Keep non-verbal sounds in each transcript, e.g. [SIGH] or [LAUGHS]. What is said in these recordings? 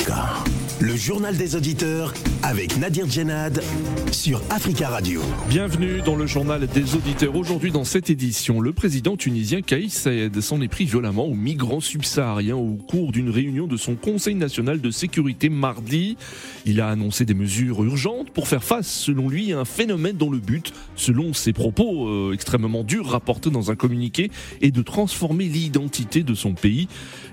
Africa, le journal des auditeurs avec Nadir Djenad sur Africa Radio. Bienvenue dans le journal des auditeurs. Aujourd'hui, dans cette édition, le président tunisien Kaïs Saïed s'en est pris violemment aux migrants subsahariens au cours d'une réunion de son Conseil national de sécurité mardi. Il a annoncé des mesures urgentes pour faire face, selon lui, à un phénomène dont le but, selon ses propos euh, extrêmement durs rapportés dans un communiqué, est de transformer l'identité de son pays.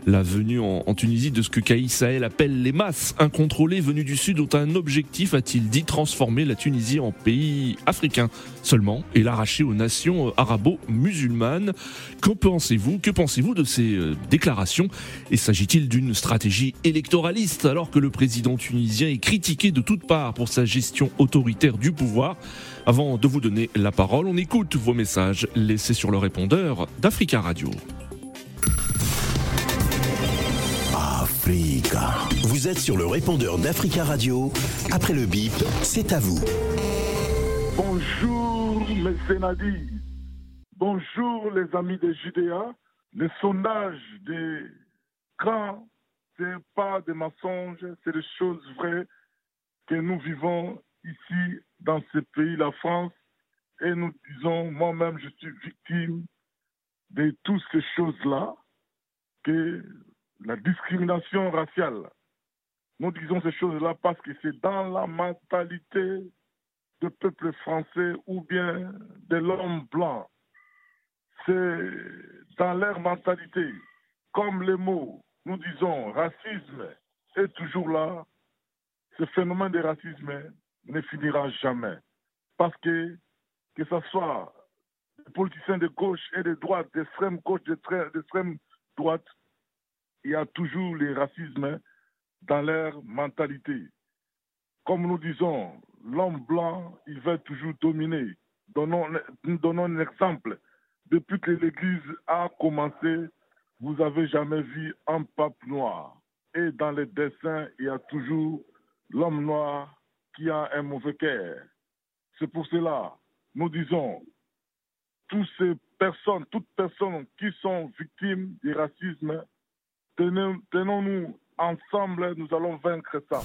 La venue en, Tunisie de ce que Kaïs Saïed appelle les masses incontrôlées venues du Sud ont un objectif, a-t-il dit, transformer la Tunisie en pays africain seulement et l'arracher aux nations arabo-musulmanes. Qu'en pensez-vous Que pensez-vous de ces euh, déclarations? Et s'agit-il d'une stratégie électoraliste alors que le président tunisien est critiqué de toutes parts pour sa gestion autoritaire du pouvoir? Avant de vous donner la parole, on écoute vos messages laissés sur le répondeur d'Africa Radio. Vous êtes sur le répondeur d'Africa Radio. Après le bip, c'est à vous. Bonjour, mes Sénadis. Bonjour, les amis de Judéa. Le sondage des grands, ce n'est pas des mensonges, c'est des choses vraies que nous vivons ici, dans ce pays, la France. Et nous disons, moi-même, je suis victime de toutes ces choses-là, que la discrimination raciale. Nous disons ces choses-là parce que c'est dans la mentalité du peuple français ou bien de l'homme blanc. C'est dans leur mentalité. Comme les mots, nous disons racisme est toujours là. Ce phénomène de racisme ne finira jamais. Parce que, que ce soit des politiciens de gauche et de droite, d'extrême gauche, d'extrême droite, il y a toujours les racismes dans leur mentalité. Comme nous disons, l'homme blanc, il veut toujours dominer. Donnons, donnons un exemple. Depuis que l'Église a commencé, vous n'avez jamais vu un pape noir. Et dans les dessins, il y a toujours l'homme noir qui a un mauvais cœur. C'est pour cela, nous disons, toutes ces personnes, toutes personnes qui sont victimes du racisme, tenons-nous ensemble, nous allons vaincre ça.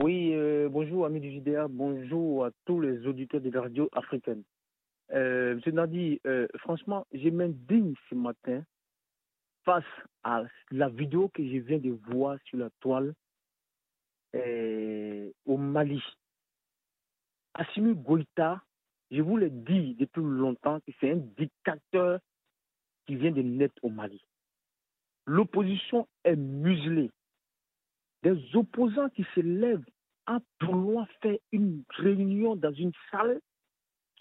Oui, euh, bonjour amis du JDA, bonjour à tous les auditeurs de la radio africaine. Euh, Monsieur Nadi, euh, franchement, j'ai m'indigne ce matin face à la vidéo que je viens de voir sur la toile euh, au Mali. Assimi Goïta, je vous l'ai dit depuis longtemps que c'est un dictateur qui vient de naître au Mali. L'opposition est muselée. Des opposants qui se lèvent à vouloir faire une réunion dans une salle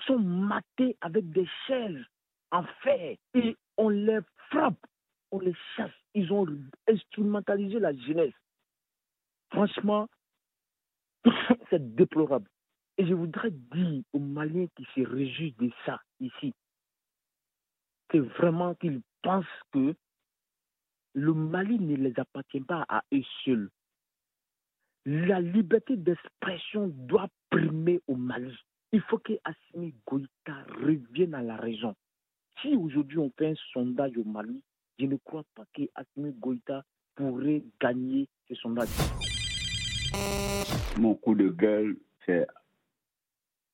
sont matés avec des chaises en fer et on les frappe, on les chasse. Ils ont instrumentalisé la jeunesse. Franchement, [COUGHS] c'est déplorable. Et je voudrais dire aux Maliens qui se réjouissent de ça ici, que vraiment qu'ils pensent que le Mali ne les appartient pas à eux seuls. La liberté d'expression doit primer au Mali. Il faut que Assimi Goïta revienne à la raison. Si aujourd'hui on fait un sondage au Mali, je ne crois pas que Assimi Goïta pourrait gagner ce sondage. Mon coup de gueule, c'est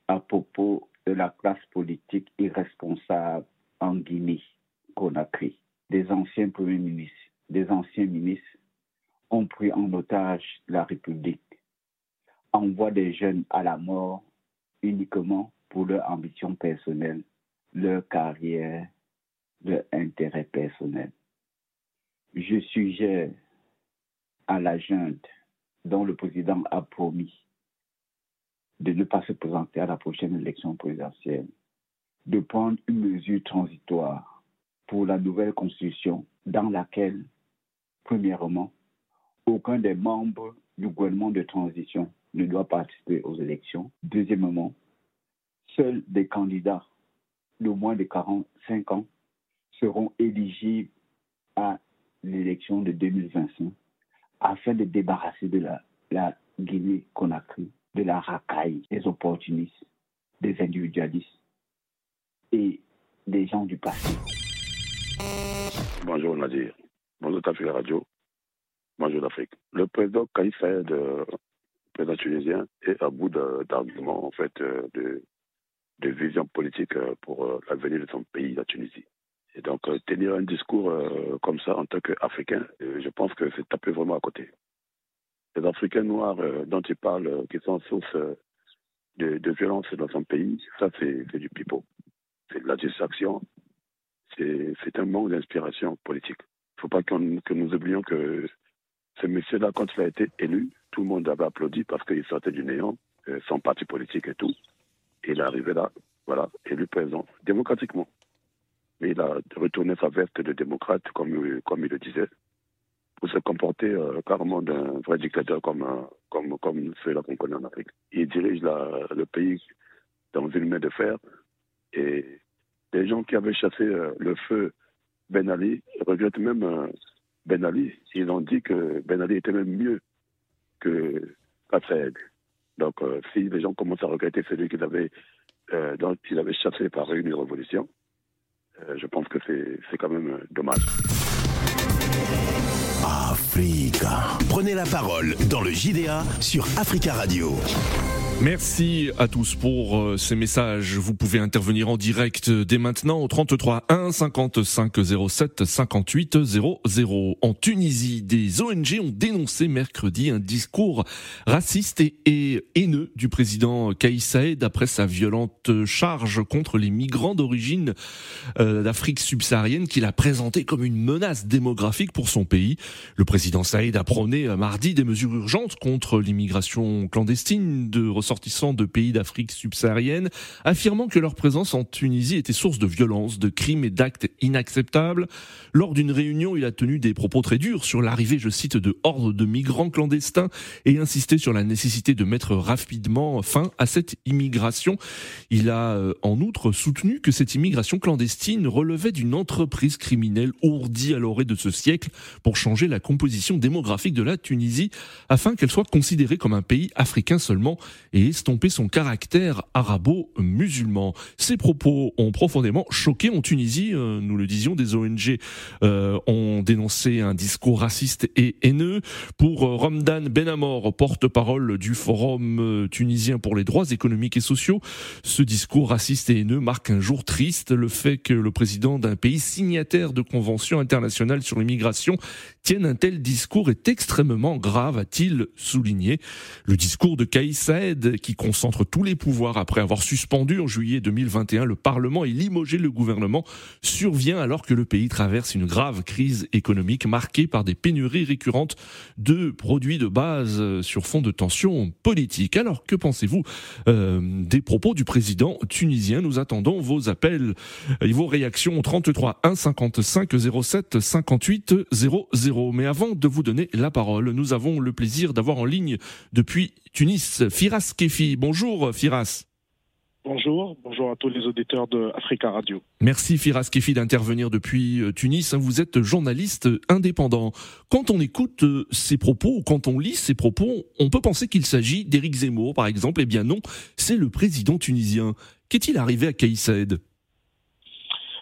à propos de la classe politique irresponsable en Guinée, Conakry, des anciens premiers ministres, des anciens ministres ont pris en otage la République, envoient des jeunes à la mort uniquement pour leur ambition personnelle, leur carrière, leur intérêt personnel. Je suggère à la junte dont le président a promis de ne pas se présenter à la prochaine élection présidentielle, de prendre une mesure transitoire pour la nouvelle constitution dans laquelle, premièrement, aucun des membres du gouvernement de transition ne doit participer aux élections. Deuxièmement, seuls des candidats de moins de 45 ans seront éligibles à l'élection de 2025 afin de débarrasser de la, la Guinée-Conakry de la racaille des opportunistes, des individualistes et des gens du passé. Bonjour Nadir. Bonjour Tafika Radio. majeur d'Afrique. Le président Kaïs Saïd, président tunisien, est à bout d'arguments, en fait, de, de vision politique pour l'avenir de son pays, la Tunisie. Et donc, tenir un discours comme ça en tant qu'Africain, je pense que c'est taper vraiment à côté. Les Africains noirs dont il parle, qui sont source de, de, violence dans son pays, ça, c'est du pipeau. C'est de la distraction. C'est un manque d'inspiration politique. Ne faut pas que nous oublions que ce monsieur-là, quand il a été élu, tout le monde avait applaudi parce qu'il sortait du néant, euh, son parti politique et tout. Il est arrivé là, voilà, élu président, démocratiquement. Mais il a retourné sa veste de démocrate, comme, il le disait, pour se comporter euh, carrément d'un vrai dictateur comme, euh, ceux-là qu'on connaît en Afrique. Il dirige le pays dans une main de fer et les gens qui avaient chassé le feu Ben Ali regrettent même Ben Ali. Ils ont dit que Ben Ali était même mieux que Katsaed. Donc si les gens commencent à regretter celui qu'ils avaient, dont ils avaient chassé par une révolution, je pense que c'est quand même dommage. Africa. Prenez la parole dans le JDA sur Africa Radio. Merci à tous pour euh, ces messages. Vous pouvez intervenir en direct dès maintenant au 33 1 55 07 58 00. En Tunisie, des ONG ont dénoncé mercredi un discours raciste et, haineux du président Kaïs Saïd après sa violente charge contre les migrants d'origine euh, d'Afrique subsaharienne qu'il a présenté comme une menace démographique pour son pays. Le président Saïd a prôné euh, mardi des mesures urgentes contre l'immigration clandestine de ressortissants de pays d'Afrique subsaharienne, affirmant que leur présence en Tunisie était source de violences, de crimes et d'actes inacceptables. Lors d'une réunion, il a tenu des propos très durs sur l'arrivée, je cite, de hordes de migrants clandestins et insisté sur la nécessité de mettre rapidement fin à cette immigration. Il a euh, en outre soutenu que cette immigration clandestine relevait d'une entreprise criminelle ourdie à l'orée de ce siècle pour changer la composition démographique de la Tunisie afin qu'elle soit considérée comme un pays africain seulement estomper son caractère arabo-musulman. Ces propos ont profondément choqué en Tunisie, euh, nous le disions, des ONG euh, ont dénoncé un discours raciste et haineux. Pour euh, Ramdan Benamor, porte-parole du Forum tunisien pour les droits économiques et sociaux, ce discours raciste et haineux marque un jour triste, le fait que le président d'un pays signataire de conventions internationales sur l'immigration tienne un tel discours est extrêmement grave, a-t-il souligné. Le discours de Kaïs Saed qui concentre tous les pouvoirs après avoir suspendu en juillet 2021 le Parlement et limogé le gouvernement, survient alors que le pays traverse une grave crise économique marquée par des pénuries récurrentes de produits de base sur fond de tensions politiques. Alors que pensez-vous euh, des propos du président tunisien? Nous attendons vos appels et vos réactions au 33 1 55 07 58 00. Mais avant de vous donner la parole, nous avons le plaisir d'avoir en ligne depuis Tunis Firas Kefi. Bonjour Firas. Bonjour, bonjour à tous les auditeurs de Africa Radio. Merci Firas Kefi d'intervenir depuis euh, Tunis. Vous êtes journaliste indépendant. Quand on écoute euh, ces propos, quand on lit ces propos, on peut penser qu'il s'agit d'Éric Zemmour, par exemple. Eh bien non, c'est le président tunisien. Qu'est-il arrivé à Kaïsaed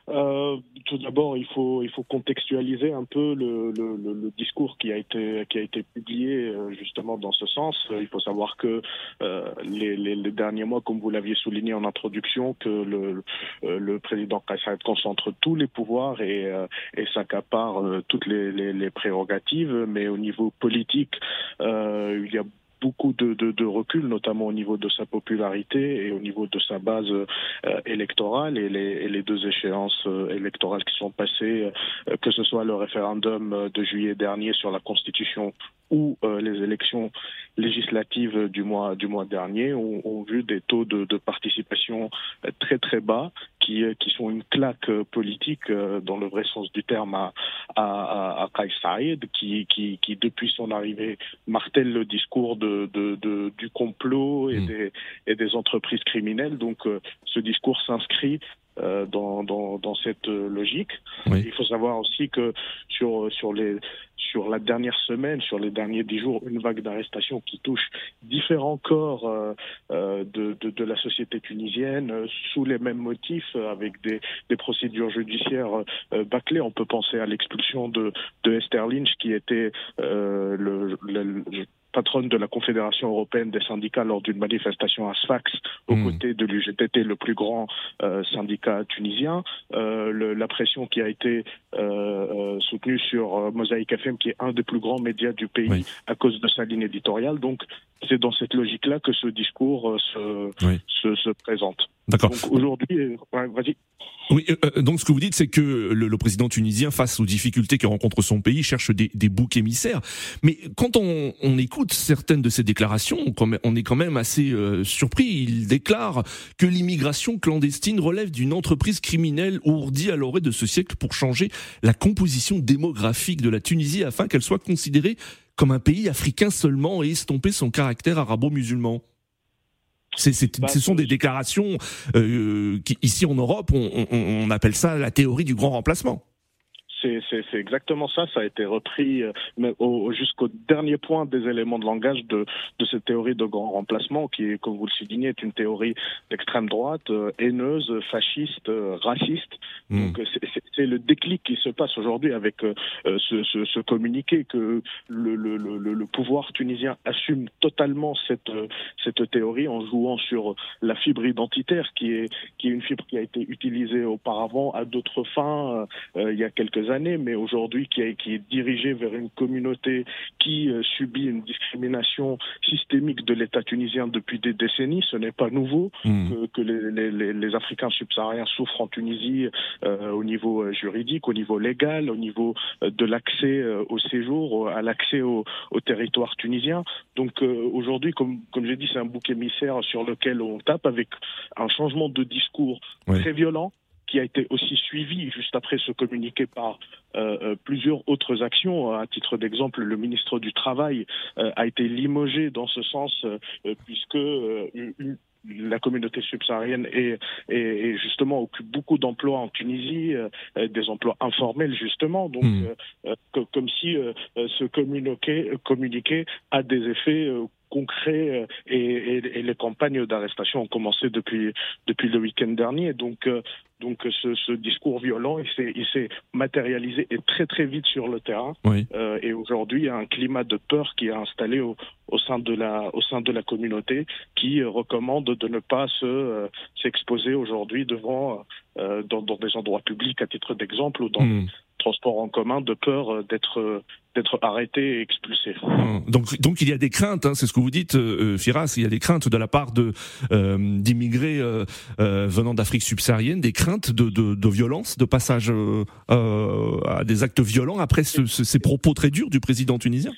euh, tout d'abord, il faut il faut contextualiser un peu le, le, le, discours qui a été qui a été publié euh, justement dans ce sens. Euh, il faut savoir que euh, les, les, les, derniers mois, comme vous l'aviez souligné en introduction, que le le président Kassad concentre tous les pouvoirs et et s'accapare toutes les, les, prérogatives, mais au niveau politique, il y a beaucoup de, de, recul, notamment au niveau de sa popularité et au niveau de sa base euh, électorale et les, deux échéances euh, électorales qui sont passées, euh, que ce soit le référendum de juillet dernier sur la Constitution ou les élections législatives du mois dernier ont, vu des taux de, participation très très bas qui, sont une claque politique dans le vrai sens du terme à, à, qui, qui depuis son arrivée martèle le discours de de, du complot et, hmm. des, et des entreprises criminelles. Donc euh, ce discours s'inscrit dans, dans, dans, cette logique. Il faut savoir aussi que sur, sur les sur la dernière semaine, sur les derniers dix jours, une vague d'arrestations qui touche différents corps euh, euh, de, de, de, la société tunisienne euh, sous les mêmes motifs, avec des, des procédures judiciaires bâclées. On peut penser à l'expulsion de, de Esther Lynch, qui était le, le, patronne de la Confédération européenne des syndicats lors d'une manifestation à Sfax aux hmm. côtés de l'UGTT, le plus grand euh, syndicat tunisien. Euh, le, la pression qui a été euh, soutenue sur Mosaïque FM, qui est un des plus grands médias du pays à cause de sa ligne éditoriale. Donc c'est dans cette logique-là que ce discours euh, se, se, se, présente. D'accord. Aujourd'hui, vas-y. Oui, euh, euh, donc ce que vous dites, c'est que le, le, président tunisien, face aux difficultés que rencontre son pays, cherche des, des boucs émissaires. Mais quand on, on, écoute certaines de ses déclarations, on est quand même assez euh, surpris. Il déclare que l'immigration clandestine relève d'une entreprise criminelle ourdie à l'orée de ce siècle pour changer la composition démographique de la Tunisie afin qu'elle soit considérée comme un pays africain seulement et estomper son caractère arabo-musulman. Bah, ce sont des déclarations euh, qui, ici en Europe, on, on appelle ça la théorie du grand remplacement. C'est exactement ça. Ça a été repris euh, jusqu'au dernier point des éléments de langage de, de, cette théorie de grand remplacement, qui est, comme vous le soulignez, est une théorie d'extrême droite, euh, haineuse, fasciste, euh, raciste. Hmm. Donc c'est le déclic qui se passe aujourd'hui avec ce, ce, ce, communiqué que le, le, le, le, pouvoir tunisien assume totalement cette, cette théorie en jouant sur la fibre identitaire, qui est, qui est une fibre qui a été utilisée auparavant à d'autres fins il y a quelques années mais aujourd'hui qui, qui, est dirigé vers une communauté qui euh, subit une discrimination systémique de l'État tunisien depuis des décennies. Ce n'est pas nouveau hmm. que, les, les, les, Africains subsahariens souffrent en Tunisie euh, au niveau euh, juridique, au niveau légal, au niveau de l'accès au séjour, à l'accès au, au, territoire tunisien. Donc aujourd'hui, comme, comme j'ai dit, c'est un bouc émissaire sur lequel on tape avec un changement de discours très violent qui a été aussi suivi juste après ce communiqué par euh, euh, plusieurs autres actions. À titre d'exemple, le ministre du Travail euh, a été limogé dans ce sens puisque la communauté subsaharienne et, et, justement occupe beaucoup d'emplois en Tunisie, des emplois informels justement, donc hmm. comme si ce communiqué, communiqué a des effets concrets et, et, les campagnes d'arrestation ont commencé depuis depuis le week-end dernier. Donc donc ce, ce, discours violent, il s'est matérialisé et très très vite sur le terrain. Euh, et aujourd'hui, il y a un climat de peur qui est installé au, au, sein de la au sein de la communauté, qui recommande de ne pas se euh, s'exposer aujourd'hui devant euh, dans, dans, des endroits publics, à titre d'exemple, ou dans hmm transport en commun de peur euh, d'être euh, d'être arrêté et expulsé. Hum. Donc, donc il y a des craintes, hein, c'est ce que vous dites, euh, Firas, il y a des craintes de la part de d'immigrés venant d'Afrique subsaharienne, des craintes de, de, de violence, de passage à des actes violents après ce, ces propos très durs du président tunisien?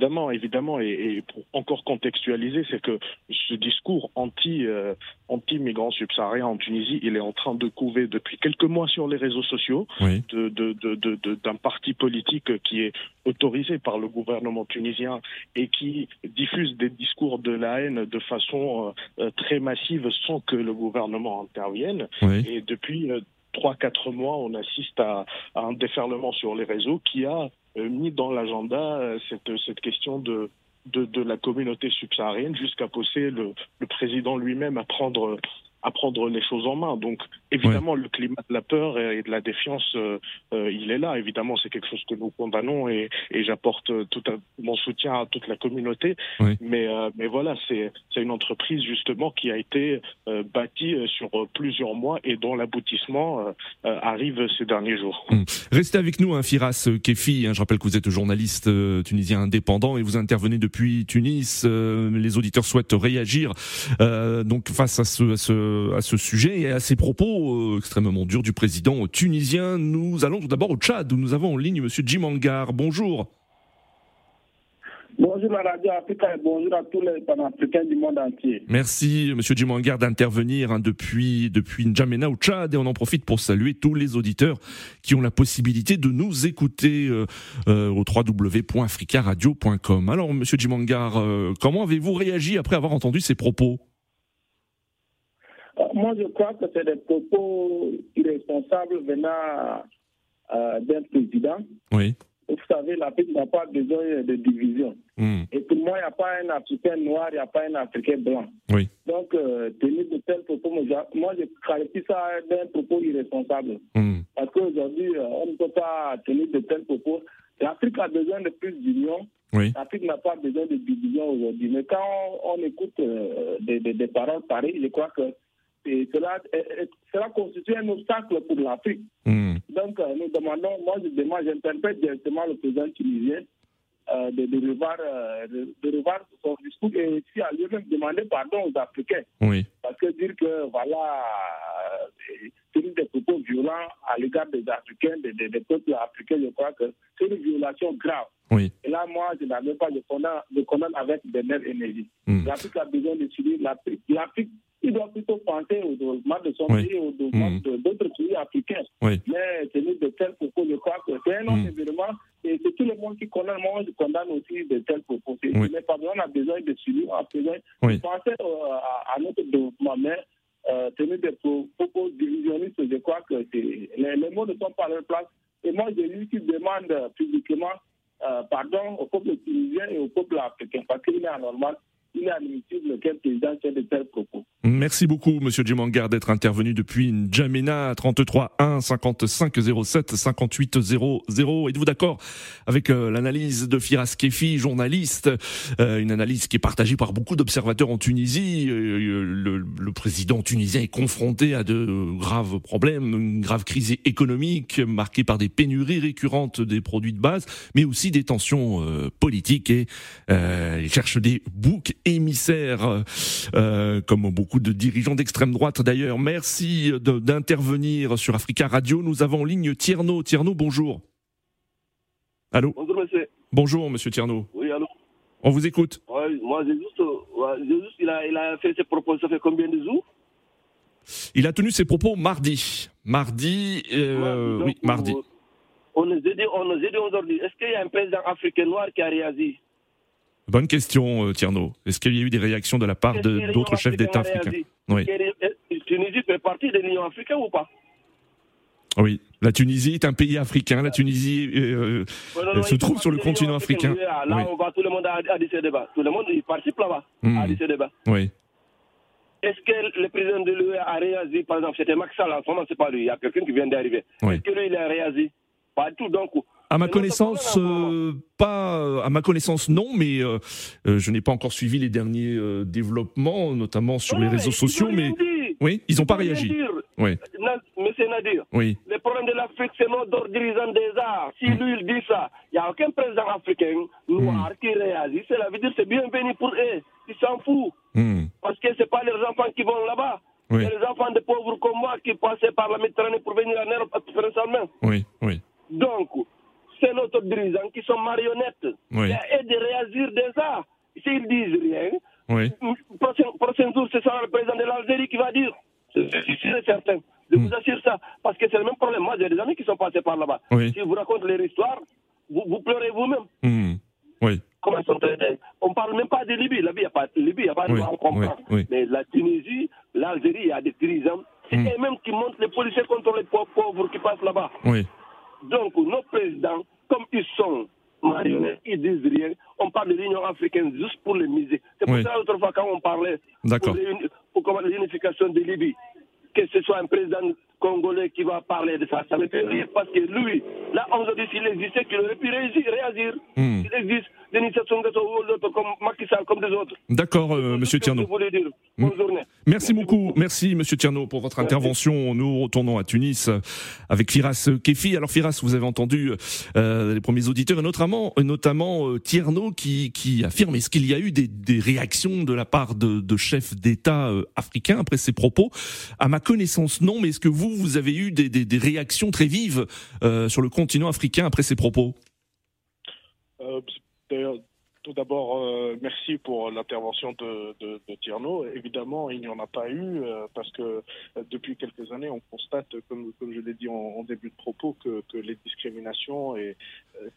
Évidemment, évidemment, et, pour encore contextualiser, c'est que ce discours anti euh, subsahariens en Tunisie, il est en train de couver depuis quelques mois sur les réseaux sociaux de, de, de, d'un parti politique qui est autorisé par le gouvernement tunisien et qui diffuse des discours de la haine de façon euh, euh, très massive sans que le gouvernement intervienne. Et depuis trois quatre mois, on assiste à, à un déferlement sur les réseaux qui a euh, mis dans l'agenda euh, cette, cette question de, de, de, la communauté subsaharienne jusqu'à pousser le, le président lui-même à prendre à prendre les choses en main. Donc, évidemment, le climat de la peur et de la défiance, euh, euh, il est là. Évidemment, c'est quelque chose que nous condamnons et, et j'apporte tout mon soutien à toute la communauté. Mais, euh, mais voilà, c'est une entreprise justement qui a été bâtie sur plusieurs mois et dont l'aboutissement arrive ces derniers jours. Hum. Restez avec nous, hein, Firas Kefi. Hein, je rappelle que vous êtes journaliste tunisien indépendant et vous intervenez depuis Tunis. les auditeurs souhaitent réagir donc face à ce, à ce euh, à ce sujet et à ces propos euh, extrêmement durs du président tunisien. Nous allons tout d'abord au Tchad où nous avons en ligne Monsieur Jim Angar. Bonjour. Bonjour la radio Africa et bonjour à tous les panafricains du monde entier. Merci Monsieur Jim Angar d'intervenir hein, depuis depuis N'Djamena au Tchad et on en profite pour saluer tous les auditeurs qui ont la possibilité de nous écouter euh, au www.africaradio.com. Alors Monsieur Jim Angar, comment avez-vous réagi après avoir entendu ces propos? Moi, je crois que c'est des propos irresponsables venant euh, d'un président. Oui. Vous savez, l'Afrique n'a pas besoin de division. Hmm. Et pour moi, il n'y a pas un Africain noir, il n'y a pas un Africain blanc. Oui. Donc, euh, tenir de tels propos, moi, je- qualifie ça d'un propos irresponsable. Hmm. Parce qu'aujourd'hui, euh, on ne peut pas tenir de tels propos. L'Afrique a besoin de plus d'union. Oui. L'Afrique n'a pas besoin de division aujourd'hui. Mais quand on, on écoute euh, des, des- des paroles pareilles, je crois que et cela, cela constitue un obstacle pour l'Afrique. Hmm. Donc, euh, nous demandons, moi, je demande, j'interpelle directement le président tunisien euh, de, de, revoir, euh, de, de revoir son discours et aussi à lui-même demander pardon aux Africains. Oui. Parce que dire que, voilà, euh, tenir des propos violents à l'égard des Africains, des, des- des peuples africains, je crois que c'est une violation grave. Oui. Et là, moi, je n'avais pas condamne, de condamne avec des nerfs énergie. Hmm. L'Afrique a besoin de suivre l'Afrique. Il doit plutôt penser au développement de son Oui. pays, au développement de- d'autres pays africains. Oui. Mais tenir de tels propos, je crois que c'est un autre Hmm. événement et c'est tout le monde qui condamne. Moi, je condamne aussi de tels propos. Oui. Mais pas besoin, on a besoin de suivre, on a besoin de penser euh, à, à notre développement. Mais euh, tenir des pro- propos divisionnistes, je crois que les, les mots ne sont pas à leur place. Et moi, j'ai lui qui demande publiquement euh, pardon au peuple tunisien et au peuple africain parce qu'il est anormal, il est admissible qu'un président de tels propos. Merci beaucoup, Monsieur Djemangar, d'être intervenu depuis N'Djamena 33 1 55 07 58 00. Êtes-vous d'accord avec euh, l'analyse de Firas Kefi, journaliste, euh, une analyse qui est partagée par beaucoup d'observateurs en Tunisie. Euh, le, le président tunisien est confronté à de graves problèmes, une grave crise économique marquée par des pénuries récurrentes des produits de base, mais aussi des tensions politiques et il cherche des boucs émissaires, comme beaucoup de dirigeants d'extrême droite d'ailleurs. Merci d'intervenir sur Africa Radio. Nous avons en ligne Tierno. Tierno, bonjour. Allô? Bonjour monsieur. Bonjour, monsieur Tierno. Oui, allô? On vous écoute. Ouais, Moi, j'ai juste, ouais, il, a, il a fait ses propos, ça fait combien de jours? Il a tenu ses propos mardi. Mardi, euh, Donc, oui, mardi. On nous a dit, on nous a dit aujourd'hui, est-ce qu'il y a un président africain noir qui a réagi? Bonne question, euh, Tierno. Est-ce qu'il y a eu des réactions de la part d'autres chefs d'État africains Oui. Est-ce que Tunisie fait partie de l'Union africaine ou pas? Oui. La Tunisie est un pays africain. La Tunisie euh, non, non, se trouve sur le continent africain. africaine. Là, Oui. on va, tout le monde a, a dit ce débat. Tout le monde il participe là-bas, dit ce débat. Oui. Est-ce que le président de l'UE a réagi? Par exemple, c'était Macky Sall, en ce moment, c'est pas lui. Il y a quelqu'un qui vient d'arriver. Oui. Est-ce que lui, il a réagi? Pas du tout. Donc, À ma connaissance, euh, pas. À ma connaissance, non, mais euh, euh, je n'ai pas encore suivi les derniers euh, développements, notamment sur les réseaux sociaux. Mais dit. oui, ils n'ont pas réagi. Oui, Monsieur Nadir, oui, le problème de l'Afrique, c'est notre dirigeant des arts. Si lui, il dit ça, il n'y a aucun président africain noir qui réagit. Cela veut dire que c'est bienvenu pour eux. Ils s'en foutent. Hmm. Parce que ce pas les enfants qui vont là-bas. Oui. C'est les enfants de pauvres comme moi qui passaient par la Méditerranée pour venir en Europe principalement. oui, oui, Donc, c'est notre dirigeant qui sont marionnettes. Oui. Et de réagir arts. S'ils disent rien, oui. prochain, prochain jour, ce sera le président de l'Algérie qui va dire. C'est certain. Je Hmm. vous assure ça. Parce que c'est le même problème. Moi, j'ai des amis qui sont passés par là-bas. Oui. Si vous racontez leur histoire, vous, vous pleurez vous-même. Hmm. Oui, Comment sont On parle même pas de Libye. La Libye, il n'y a pas de Libye, il n'y a pas de Oui, on comprend. oui, oui. Mais la Tunisie, l'Algérie, il y a des dirigeants. C'est Hmm. eux-mêmes qui montent les policiers contre les pauvres, pauvres qui passent là-bas. oui. Donc, nos présidents, comme ils sont marionnettes, ils disent rien. On parle de l'Union africaine juste pour les miser. C'est pour Oui. ça, autrefois, quand on parlait pour l'uni- pour comment- l'unification de Libye, que ce soit un président congolais qui va parler de ça, ça me fait rire. Parce que lui, là, aujourd'hui, s'il existait, qu'il aurait pu réagir. réagir. Hmm. Il existe des initiations ou d'autres comme Macky Sall, comme des autres. D'accord, euh, monsieur Tierno. Dire. Bonne journée. Merci beaucoup, merci Monsieur Tierno pour votre intervention. Nous retournons à Tunis euh, avec Firas Kefi. Alors Firas, vous avez entendu euh, les premiers auditeurs et notamment, notamment euh, Tierno qui, qui affirme est-ce qu'il y a eu des, des réactions de la part de, de chefs d'État africains après ces propos? À connaissance, non. Mais est-ce que vous, vous avez eu des, réactions très vives euh, sur le continent africain après ces propos? Euh, tout d'abord, euh, merci pour l'intervention de, de, de Tierno. Évidemment, il n'y en a pas eu euh, parce que euh, depuis quelques années, on constate, comme, comme je l'ai dit en, en début de propos, que, que les discriminations et,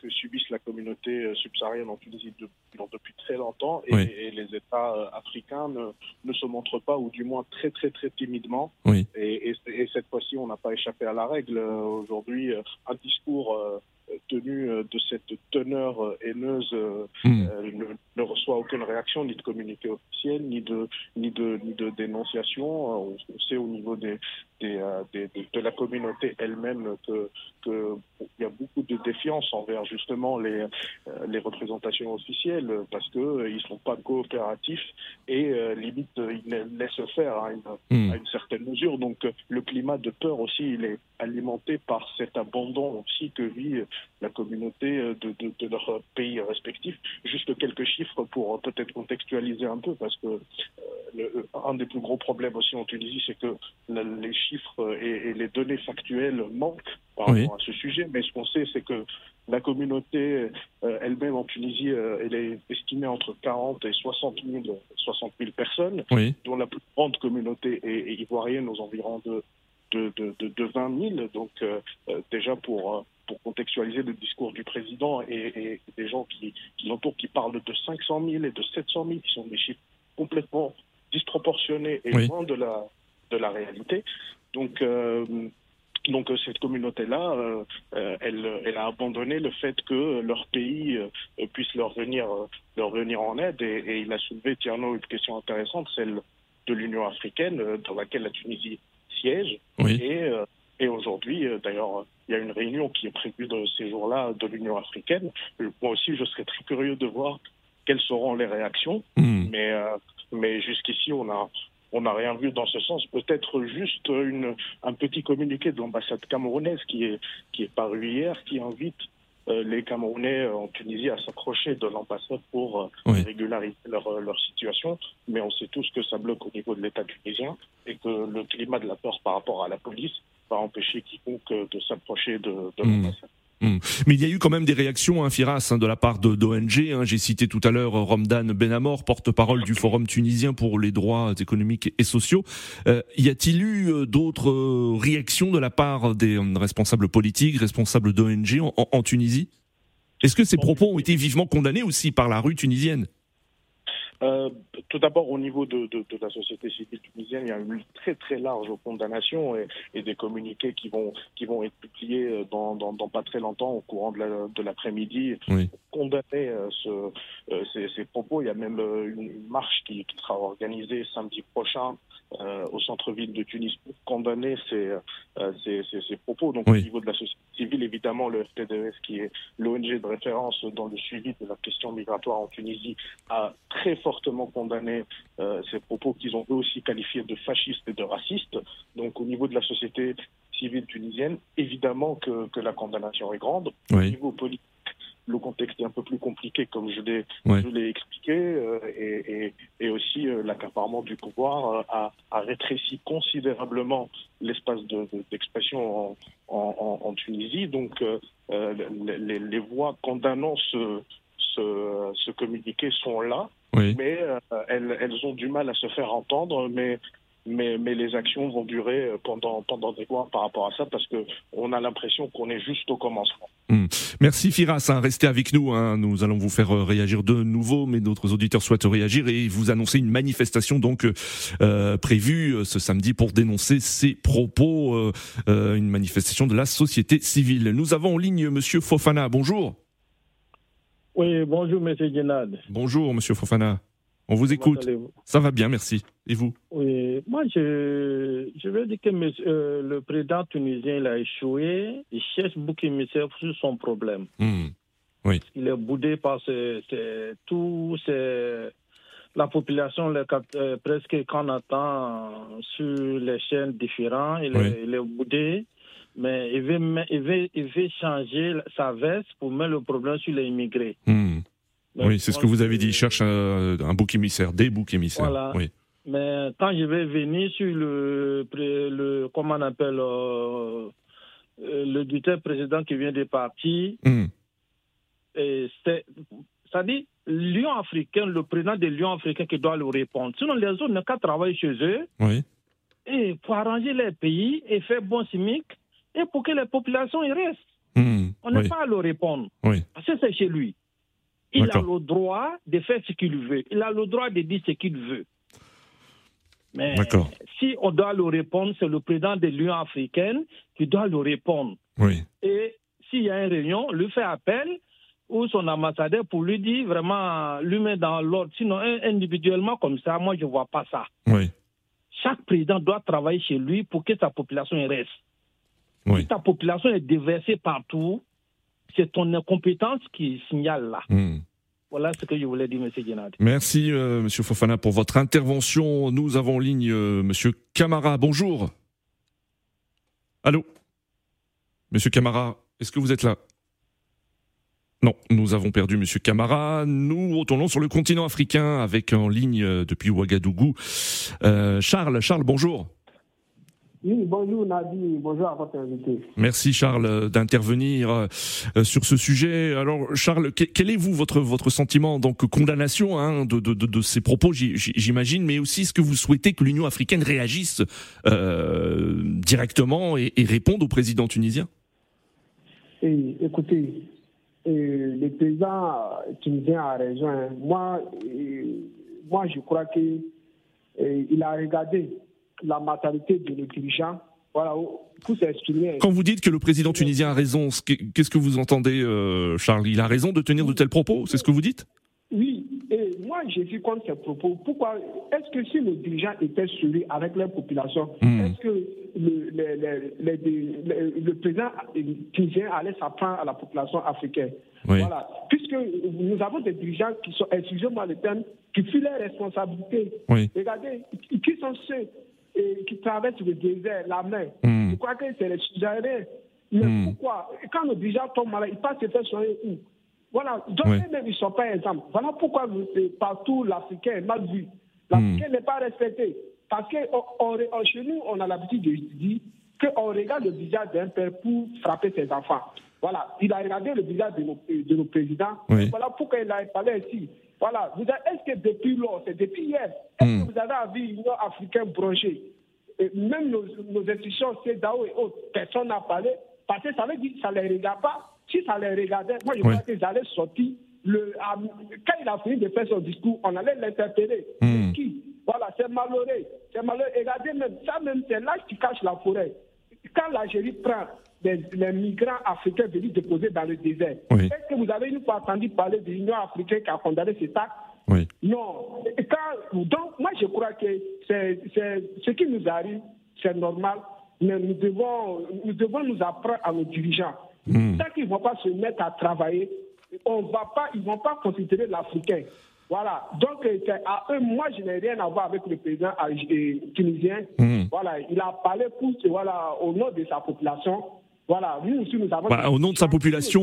que subissent la communauté subsaharienne en Tunisie depuis, depuis très longtemps et, Oui. et les États africains ne, ne se montrent pas, ou du moins très très très timidement. Oui. Et, et- et cette fois-ci, on n'a pas échappé à la règle. Aujourd'hui, un discours tenu euh, de cette teneur euh, haineuse euh, Hmm. euh, ne, ne reçoit aucune réaction, ni de communiqué officiel, ni de, ni de, ni de dénonciation. Euh, On, on sait au niveau des, des, euh, des- de, de la communauté elle-même que que y a beaucoup de défiance envers justement les, euh, les représentations officielles parce que euh, ils sont pas coopératifs et euh, limite euh, ils la- laissent faire à une, Hmm. à une certaine mesure. Donc euh, le climat de peur aussi, il est alimenté par cet abandon aussi que vit euh, la communauté euh, de, de, de leur pays respectif. Juste quelques chiffres pour euh, peut-être contextualiser un peu parce que euh, le- un des plus gros problèmes aussi en Tunisie, c'est que la- les chiffres et, et les données factuelles manquent par Oui. rapport à ce sujet. Mais ce qu'on sait, c'est que la communauté euh, elle-même en Tunisie, euh, elle est estimée entre 40 et 60 000, 60 000 personnes, Oui. dont la plus grande communauté est, est ivoirienne aux environs de, de, de, de, de 20 000. Donc euh, déjà pour, pour contextualiser le discours du président et, et des gens qui, qui l'entourent, qui parlent de 500 000 et de 700 000, qui sont des chiffres complètement disproportionnés et Oui. loin de la, de la réalité. Donc, euh, donc euh, cette communauté-là, euh, elle, elle a abandonné le fait que leur pays euh, puisse leur venir, leur venir en aide. Et, et il a soulevé, Tierno, une question intéressante, celle de l'Union africaine, dans laquelle la Tunisie siège. Oui. Et, et aujourd'hui, euh, d'ailleurs, il y a une réunion qui est prévue de ces jours-là de l'Union africaine. Euh, Moi aussi, je serais très curieux de voir quelles seront les réactions. Hmm. Mais, euh, mais jusqu'ici, on a, on n'a rien vu dans ce sens. Peut-être juste une, un petit communiqué de l'ambassade camerounaise qui est, qui est paru hier, qui invite euh, les Camerounais en Tunisie à s'approcher de l'ambassade pour euh, Oui. régulariser leur, leur situation. Mais on sait tous que ça bloque au niveau de l'État tunisien et que le climat de la peur par rapport à la police va empêcher quiconque de s'approcher de, de Hmm. l'ambassade. Mais il y a eu quand même des réactions, hein, Firas, hein, de la part d'ONG. Hein, J'ai cité tout à l'heure euh, Romdan Benamor, porte-parole du Forum tunisien pour les droits économiques et sociaux. Euh, y a-t-il eu euh, d'autres euh, réactions de la part des euh, responsables politiques, responsables d'ONG en, en- en Tunisie? Est-ce que ces propos ont été vivement condamnés aussi par la rue tunisienne? Euh, tout d'abord, au niveau de, de, de la société civile tunisienne, il y a une très très large condamnation et, et des communiqués qui vont, qui vont être publiés euh, dans, dans, dans pas très longtemps au courant de la- l'après-midi Oui. pour condamner euh, ce, euh, ces, ces propos. Il y a même une, une marche qui, qui sera organisée samedi prochain euh, au centre-ville de Tunis pour condamner ces, euh, ces, ces, ces propos. Donc Oui. au niveau de la société civile, évidemment, le FTDS, qui est l'ONG de référence dans le suivi de la question migratoire en Tunisie, a très fortement condamné euh, ces propos qu'ils ont eux aussi qualifiés de fascistes et de racistes. Donc au niveau de la société civile tunisienne, évidemment que, que la condamnation est grande. Au niveau politique, le contexte est un peu plus compliqué, comme je l'ai Ouais. expliqué, euh, et, et, et aussi euh, l'accaparement du pouvoir euh, a, a rétréci considérablement l'espace de- de- d'expression en, en, en- Tunisie. Donc euh, euh, les, les- les voix condamnant ce, ce, ce communiqué sont là, Oui. mais euh, elles, elles ont du mal à se faire entendre, mais mais, mais les actions vont durer euh, pendant, pendant des mois par rapport à ça parce que on a l'impression qu'on est juste au commencement. Merci Firas, hein, restez avec nous. hein. Nous allons vous faire euh, réagir de nouveau, mais d'autres auditeurs souhaitent réagir et vous annoncer une manifestation donc euh, euh, prévue ce samedi pour dénoncer ces propos, euh, euh, une manifestation de la société civile. Nous avons en ligne Monsieur Fofana. Bonjour. Oui, bonjour, Monsieur Guénad. Bonjour Monsieur Fofana. On vous écoute. Ça va bien, merci. Et vous? Oui, moi, je, je veux dire que monsieur, euh, le président tunisien il a échoué. Il cherche bouc émissaire sur son problème. Hmm. Il est boudé par ce, ce- tout ce- la population, le euh, presque qu'on attend sur les chaînes différentes. Il, Oui. est, il est boudé. Mais il veut, il, veut, il veut changer sa veste pour mettre le problème sur les immigrés. Hmm. Mais Oui, c'est ce que vous avez dit. Il cherche un, un bouc émissaire, des boucs émissaires. Voilà. Oui. Mais quand je vais venir sur le, le comment on appelle, euh, euh, le directeur président qui vient de partir, Hmm. et c'est, ça dit, l'Union africaine, le président de l'Union africaine qui doit le répondre. Sinon, les autres n'ont qu'à travailler chez eux Oui. et pour arranger les pays et faire bon chimique et pour que les populations y restent. Hmm, On oui. pas à le répondre. Oui. Parce que c'est chez lui. Il a le droit de faire ce qu'il veut. Il a le droit de dire ce qu'il veut. Mais si on doit le répondre, c'est le président de l'Union africaine qui doit le répondre. Oui. Et s'il y a une réunion, lui fait appel ou son ambassadeur pour lui dire vraiment, lui mettre dans l'ordre. Sinon, in- individuellement comme ça, moi, je ne vois pas ça. Oui. Chaque président doit travailler chez lui pour que sa population reste. Oui. Si ta population est déversée partout, c'est ton incompétence qui signale là. Hmm. Voilà ce que je voulais dire, M. Guénard. Merci, euh, Monsieur Fofana, pour votre intervention. Nous avons en ligne euh, Monsieur Camara. Bonjour. Allô? Monsieur Camara, est-ce que vous êtes là? Non, nous avons perdu Monsieur Camara. Nous retournons sur le continent africain avec en ligne euh, depuis Ouagadougou euh, Charles. Charles, bonjour. Oui, bonjour Nadi, bonjour à votre invité. Merci Charles d'intervenir euh, euh, sur ce sujet. Alors Charles, que- quel est vous votre votre sentiment donc condamnation hein, de, de, de, ces propos, j'imagine, mais aussi est-ce que vous souhaitez que l'Union africaine réagisse euh, directement et, et réponde au président tunisien? Et, écoutez, euh, le président tunisien a raison. hein. Moi, euh, moi, je crois que il a regardé la mentalité de nos dirigeants voilà, pour s'exprimer. Quand vous dites que le président tunisien a raison, ce que- qu'est-ce que vous entendez, euh, Charles? Il a raison de tenir de tels propos C'est ce que vous dites? Oui, et moi je suis contre ces propos. Pourquoi? Est-ce que si nos dirigeants étaient sérieux avec leur population, Hmm. est-ce que le, le, le, le- le- le président tunisien allait s'apprendre à la population africaine? Oui. Voilà. Puisque nous avons des dirigeants qui sont, excusez-moi le terme, qui fuient leurs responsabilités. Oui. Regardez, qui sont ceux euh, qui traversent le désert, la mer. Hmm. Je crois que c'est les sujets. Mais Hmm. pourquoi? Quand nos dirigeants tombent malades, ils passent se faire soigner où? Voilà, donc Oui. eux-mêmes, ils ne sont pas exemples. Voilà pourquoi euh, partout l'Africain est mal vu. L'Africain n'est pas respecté. Parce que on- on- on- chez nous, on a l'habitude de dire qu'on regarde le visage d'un père pour frapper ses enfants. Voilà, il a regardé le visage de nos, de nos présidents. Oui. Voilà pourquoi il a parlé ainsi. Voilà, est-ce que depuis lors, c'est depuis hier, est-ce Hmm. que vous avez vu l'Union africaine broncher Et Même nos, nos institutions, CEDAO et autres, personne n'a parlé. Parce que ça veut dire que ça ne les regarde pas. Si ça les regardait, moi je Oui. crois qu'ils allaient sortir. Le, quand il a fini de faire son discours, on allait l'interpeller. Hmm. Qui Voilà, c'est malheureux. C'est malheureux. Regardez même, ça même, c'est là qui cache la forêt. Quand l'Algérie prend les migrants africains venus déposer dans le désert, Oui. est-ce que vous avez une fois entendu parler de l'Union africaine qui a condamné cet acte Oui. non. Quand- donc, moi, je crois que ce qui nous arrive, c'est normal, mais nous devons, nous devons nous apprendre à nos dirigeants. Hmm. Tant qu'ils ne vont pas se mettre à travailler, on va pas, ils ne vont pas considérer l'Africain. Voilà. Donc, à eux, moi, je n'ai rien à voir avec le président euh, tunisien. Hmm. Voilà. Il a parlé pour, voilà, au nom de sa population. Voilà. Nous aussi, nous avons. Bah, au nom de sa population,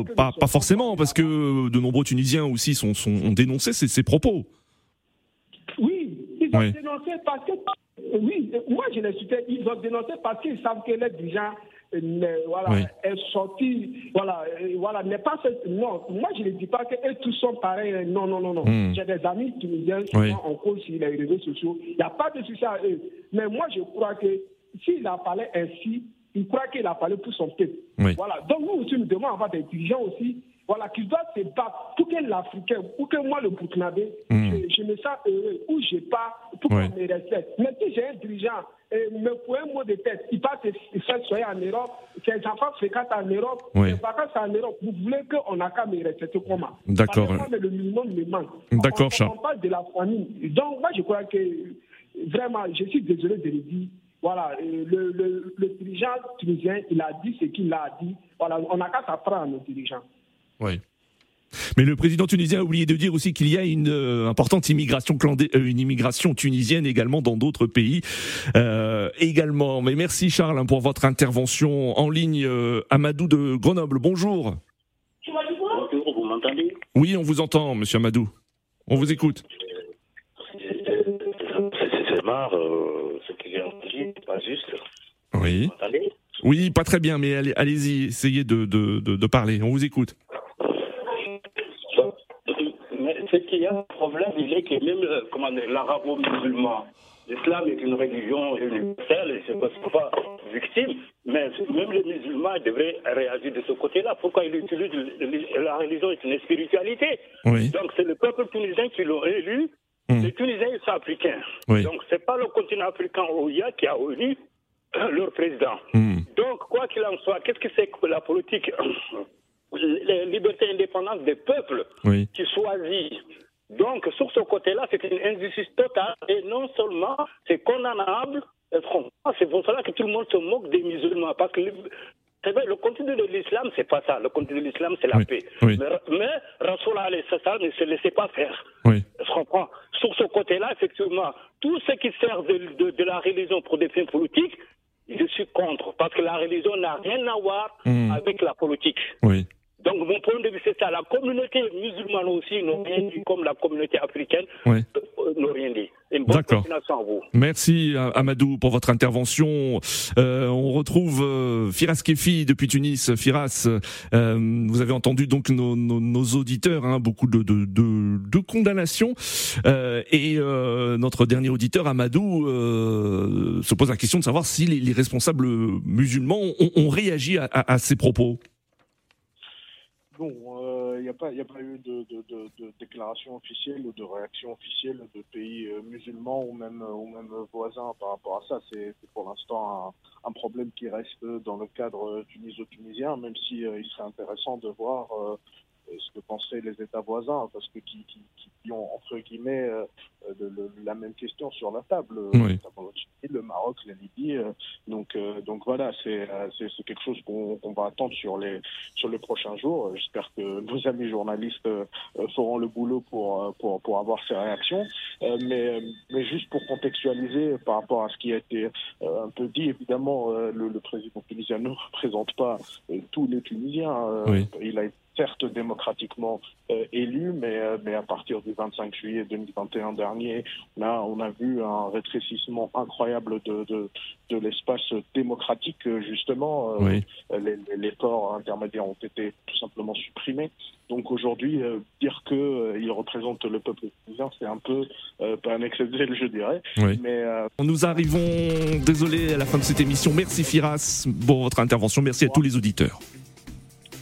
euh, pas, pas forcément, parce que de nombreux Tunisiens aussi sont, sont, ont dénoncé ces, ces propos. Oui, ils ont Oui. dénoncé parce que. Oui, moi je les soutiens. Ils ont dénoncé parce qu'ils savent que les dirigeants. euh, ne- voilà, Oui. est sorti, voilà, euh, voilà, n'est pas non. Moi, je ne dis pas que eux tous sont pareils. Non, non, non, non. Hmm. J'ai des amis tunisiens souvent Oui. en cause sur les réseaux sociaux. Il n'y a pas de souci à eux. Mais moi, je crois que s'il a parlé ainsi, il croit qu'il a parlé pour son peuple. Oui. Voilà. Donc nous aussi, nous devons avoir des dirigeants aussi, voilà, qui doivent se battre pour que l'Africain, pour que moi, le Burkinabé, Mm. je, je me sens heureux, ou je pars, pour qu'on me respecte. Mais si j'ai un dirigeant, et me pour un mot de tête, il part se se faire soigner en Europe, ses enfants fréquentent en Europe, Oui. ses vacances en Europe, vous voulez qu'on n'a qu'à me respecter comment D'accord. Mais le minimum me manque. D'accord, Charles. on parle de la famille. Donc, moi, je crois que, vraiment, je suis désolé de le dire, voilà, euh, le, le, le dirigeant tunisien, il a dit ce qu'il a dit. Voilà, on n'a qu'à s'apprendre nos dirigeants. Oui. Mais le président tunisien a oublié de dire aussi qu'il y a une euh, importante immigration euh, une immigration tunisienne également dans d'autres pays euh, également. Mais merci Charles hein, pour votre intervention en ligne. Euh, Amadou de Grenoble, bonjour. Bonjour, vous m'entendez? Oui, on vous entend, Monsieur Amadou. On vous écoute. C'est marre, euh, pas juste. Oui. Oui, pas très bien, mais allez- allez-y, essayez de, de, de, de parler. On vous écoute. Mais c'est qu'il y a un problème rappeler que même euh, l'arabo-musulman, l'islam est une religion universelle et c'est ne pas victime, mais même les musulmans devraient réagir de ce côté-là. Pourquoi ils utilisent la religion est une spiritualité? Donc c'est le peuple tunisien qui l'a élu. Hmm. Les Tunisiens sont africains. Donc c'est pas le continent africain OIA qui a élu leur président. Hmm. Donc quoi qu'il en soit, qu'est-ce que c'est que la politique la liberté indépendante des peuples qui choisit. Donc, sur ce côté-là, c'est une injustice totale et non seulement c'est condamnable, c'est pour cela que tout le monde se moque des musulmans. Parce que le contenu de l'islam, c'est pas ça. Le contenu de l'islam, c'est la paix. Mais, mais Rasulallah ne se laissait pas faire. Oui. Je comprends? Sur ce côté-là, effectivement, tout ce qui sert de, de, la religion pour des fins politiques, je suis contre. Parce que la religion n'a rien à voir hmm. avec la politique. Oui. Donc, mon point de vue, c'est ça. La communauté musulmane aussi n'a rien dit, comme la communauté africaine oui. Euh, n'a rien dit. D'accord. Merci Amadou pour votre intervention. Euh, on retrouve euh, Firas Kefi depuis Tunis. Firas, euh, vous avez entendu donc nos, nos, nos auditeurs, hein, beaucoup de, de, de, de condamnations. Euh, et euh, notre dernier auditeur, Amadou, se pose la question de savoir si les, les responsables musulmans ont, ont réagi à, à, à ces propos. Bon, il euh, n'y a, pas, a pas eu de, déclaration officielle ou de réaction officielle de pays euh, musulmans ou même, ou même voisins par rapport à ça. C'est pour l'instant un, problème qui reste dans le cadre tuniso-tunisien, même si euh, il serait intéressant de voir ce que penseraient les États voisins, parce que qui, qui, qui ont entre guillemets de, la même question sur la table, oui. le Maroc, la Libye. donc, donc voilà, c'est c'est quelque chose qu'on va attendre sur les sur les prochains jours. J'espère que [LAUGHS] nos amis journalistes feront le boulot pour pour, pour avoir ces réactions. mais mais juste pour contextualiser par rapport à ce qui a été un peu dit, évidemment, le, le président tunisien ne représente pas tous les Tunisiens. Oui. Il a été certes démocratiquement euh, élu, mais, euh, mais à partir du 25 juillet 2021 dernier, là, on a vu un rétrécissement incroyable de, de, de l'espace démocratique, justement. Euh, oui. les, les, ports intermédiaires ont été tout simplement supprimés. Donc aujourd'hui, euh, dire qu'il euh, représente le peuple tunisien, c'est un peu euh, pas un excès de je dirais. Oui. Mais nous arrivons, désolé, à la fin de cette émission. Merci Firas pour votre intervention. Merci à tous les auditeurs.